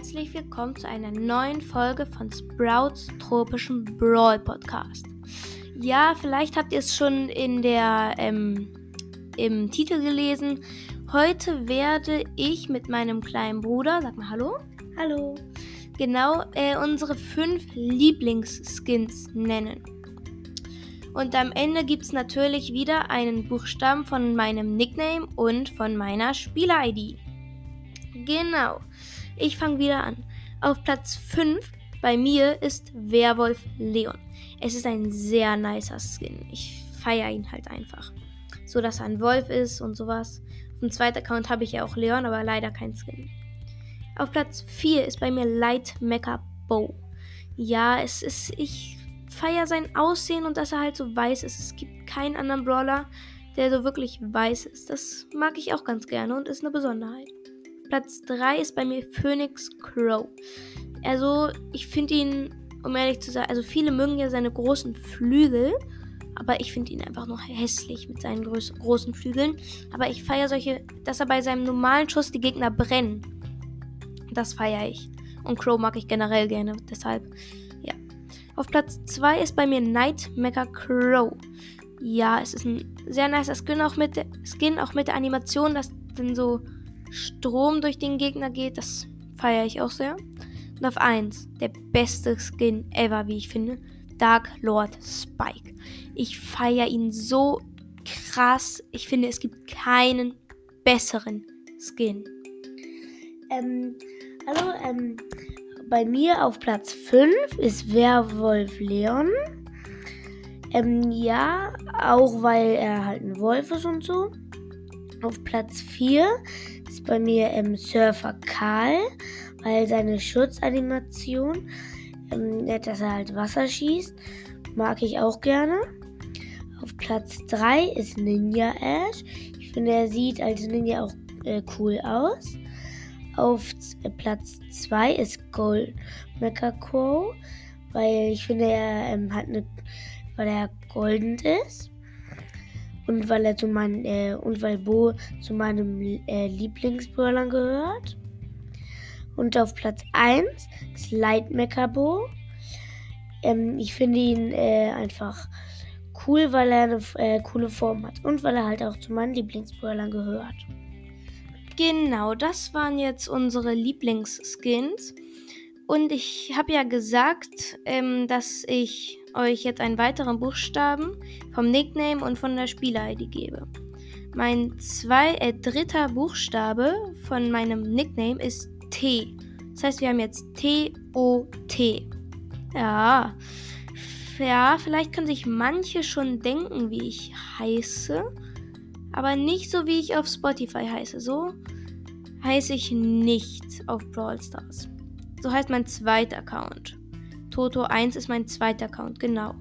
herzlich willkommen zu einer neuen Folge von Sprouts tropischem Brawl Podcast. Ja, vielleicht habt ihr es schon in der ähm, im Titel gelesen. Heute werde ich mit meinem kleinen Bruder, sag mal Hallo, Hallo. genau äh, unsere fünf Lieblingsskins nennen. Und am Ende gibt es natürlich wieder einen Buchstaben von meinem Nickname und von meiner Spieler-ID. Genau. Ich fange wieder an. Auf Platz 5 bei mir ist Werwolf Leon. Es ist ein sehr nicer Skin. Ich feiere ihn halt einfach. So, dass er ein Wolf ist und sowas. Auf dem zweiten Account habe ich ja auch Leon, aber leider kein Skin. Auf Platz 4 ist bei mir Light Mecha Bow. Ja, es ist. Ich feiere sein Aussehen und dass er halt so weiß ist. Es gibt keinen anderen Brawler, der so wirklich weiß ist. Das mag ich auch ganz gerne und ist eine Besonderheit. Platz 3 ist bei mir Phoenix Crow. Also, ich finde ihn, um ehrlich zu sein, also viele mögen ja seine großen Flügel, aber ich finde ihn einfach nur hässlich mit seinen groß, großen Flügeln. Aber ich feiere solche, dass er bei seinem normalen Schuss die Gegner brennen. Das feiere ich. Und Crow mag ich generell gerne, deshalb, ja. Auf Platz 2 ist bei mir Night Mecha Crow. Ja, es ist ein sehr nicer Skin, auch mit Skin, auch mit der Animation, dass dann so Strom durch den Gegner geht. Das feiere ich auch sehr. Und auf 1, der beste Skin ever, wie ich finde, Dark Lord Spike. Ich feiere ihn so krass. Ich finde, es gibt keinen besseren Skin. Ähm, hallo, ähm, bei mir auf Platz 5 ist Werwolf Leon. Ähm, ja, auch weil er halt ein Wolf ist und so. Auf Platz 4 ist bei mir ähm, Surfer Karl, weil seine Schutzanimation, ähm, dass er halt Wasser schießt, mag ich auch gerne. Auf Platz 3 ist Ninja Ash. Ich finde, er sieht als Ninja auch äh, cool aus. Auf äh, Platz 2 ist Gold Mecha Crow, weil ich finde, er ähm, hat eine, weil er golden ist. Und weil er zu meinen, äh, und weil Bo zu meinem äh, Lieblingsbrawlern gehört. Und auf Platz 1 ist Light Mecha Bo. Ähm, ich finde ihn äh, einfach cool, weil er eine äh, coole Form hat. Und weil er halt auch zu meinen Lieblingsbrawlern gehört. Genau, das waren jetzt unsere Lieblingsskins. Und ich habe ja gesagt, ähm, dass ich euch jetzt einen weiteren Buchstaben vom Nickname und von der Spieler-ID gebe. Mein zwei, äh, dritter Buchstabe von meinem Nickname ist T. Das heißt, wir haben jetzt T-O-T. Ja. Ja, vielleicht können sich manche schon denken, wie ich heiße. Aber nicht so, wie ich auf Spotify heiße. So heiße ich nicht auf Brawl Stars. So heißt mein zweiter Account. Toto 1 ist mein zweiter Account, genau.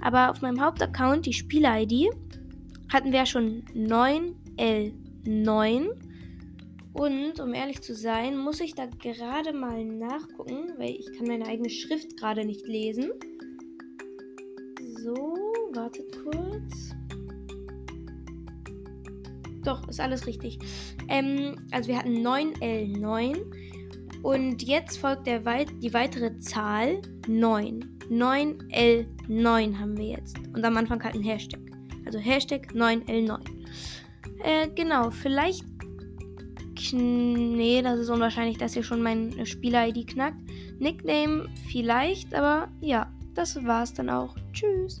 Aber auf meinem Hauptaccount, die Spieler-ID, hatten wir ja schon 9L9. Und um ehrlich zu sein, muss ich da gerade mal nachgucken, weil ich kann meine eigene Schrift gerade nicht lesen. So, wartet kurz. Doch, ist alles richtig. Ähm, also wir hatten 9L9 und jetzt folgt der weit die weitere Zahl 9. 9L9 haben wir jetzt. Und am Anfang halt ein Hashtag. Also Hashtag 9L9. Äh, genau, vielleicht. Nee, das ist unwahrscheinlich, dass ihr schon mein Spieler-ID knackt. Nickname vielleicht, aber ja, das war's dann auch. Tschüss.